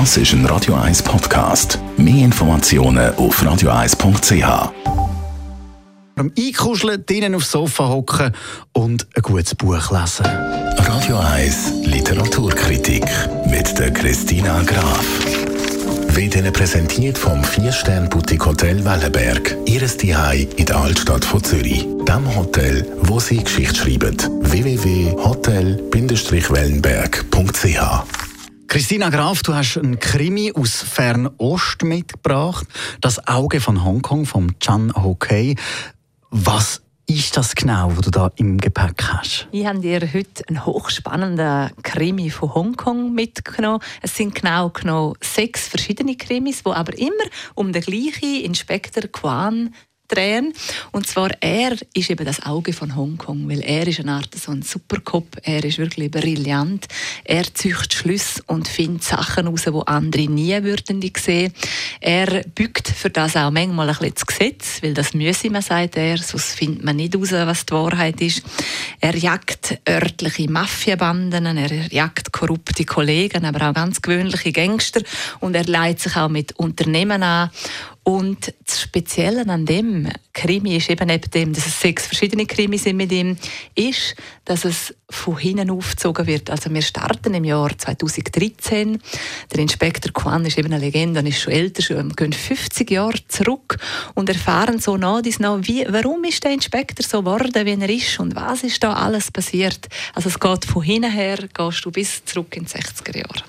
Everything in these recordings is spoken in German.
Das ist ein Radio 1 Podcast. Mehr Informationen auf radio1.ch. Am Einkuscheln, drinnen aufs Sofa hocken und ein gutes Buch lesen. Radio 1 Literaturkritik mit der Christina Graf. Wird Ihnen präsentiert vom 4-Stern-Boutique Hotel Wellenberg. Ihres Zuhause in der Altstadt von Zürich. Dem Hotel, wo Sie Geschichte schreiben. www.hotel-wellenberg.ch Christina Graf, du hast einen Krimi aus Fernost mitgebracht. Das Auge von Hongkong von Chan Ho Kei. Was ist das genau, was du da im Gepäck hast? Ich habe dir heute einen hochspannenden Krimi von Hongkong mitgenommen. Es sind genau genommen sechs verschiedene Krimis, wo aber immer um den gleichen Inspektor Quan drehen. Und zwar, er ist eben das Auge von Hongkong, weil er ist eine Art so ein Supercop, er ist wirklich brillant. Er züchtet Schlüsse und findet Sachen heraus, die andere nie würden sehen. Er bückt für das auch manchmal ein bisschen das Gesetz, weil das müsse man, sagt er, sonst findet man nicht heraus, was die Wahrheit ist. Er jagt örtliche Mafiabanden, er jagt korrupte Kollegen, aber auch ganz gewöhnliche Gangster und er leitet sich auch mit Unternehmen an und das Spezielle an dem Krimi ist eben neben dem, dass es sechs verschiedene Krimis sind mit ihm, ist, dass es von hinten aufgezogen wird. Also wir starten im Jahr 2013. Der Inspektor Quan ist eben eine Legende und ist schon älter, schon, wir gehen 50 Jahre zurück und erfahren so nach dies nach, wie, warum ist der Inspektor so geworden, wie er ist und was ist da alles passiert. Also es geht von hinten her, gehst du bis zurück in die 60er Jahre.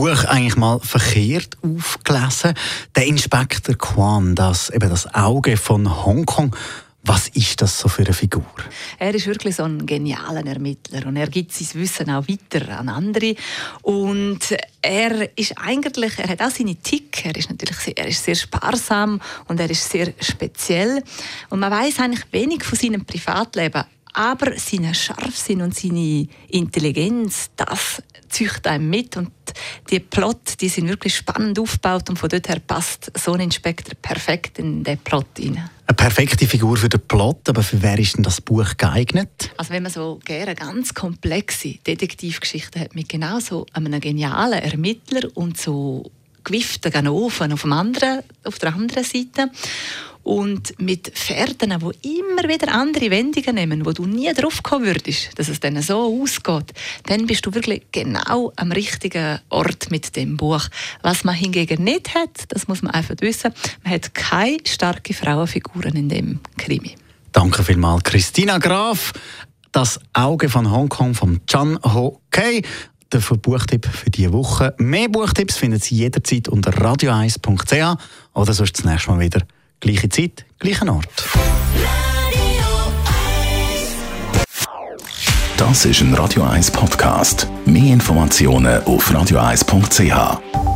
Buch eigentlich mal verkehrt aufgelesen. Der Inspektor Quan, das, eben das Auge von Hongkong, was ist das so für eine Figur? Er ist wirklich so ein genialer Ermittler und er gibt sein Wissen auch weiter an andere. Und er ist eigentlich, er hat auch seine Tick. Er ist natürlich sehr, er ist sehr sparsam und er ist sehr speziell. Und man weiß eigentlich wenig von seinem Privatleben. Aber sein Scharfsinn und seine Intelligenz, das züchtet einem mit und die Plot, die sind wirklich spannend aufgebaut und von dort her passt so ein Inspektor perfekt in den Plot rein. Eine perfekte Figur für den Plot, aber für wer ist denn das Buch geeignet? Also wenn man so gerne ganz komplexe Detektivgeschichten hat mit genau so einem genialen Ermittler und so gewieften Ganoven auf, dem anderen, auf der anderen Seite und mit Pferden, die immer wieder andere Wendungen nehmen, wo du nie drauf kommen würdest, dass es dann so ausgeht, dann bist du wirklich genau am richtigen Ort mit dem Buch. Was man hingegen nicht hat, das muss man einfach wissen, man hat keine starken Frauenfiguren in dem Krimi. Danke vielmals, Christina Graf. Das Auge von Hongkong von Chan Ho Kei der Buchtipp für diese Woche. Mehr Buchtipps finden Sie jederzeit unter radio1.ch oder sonst das nächste Mal wieder Gleiche Zeit, gleicher Ort. Das ist ein Radio 1 Podcast. Mehr Informationen auf radio1.ch.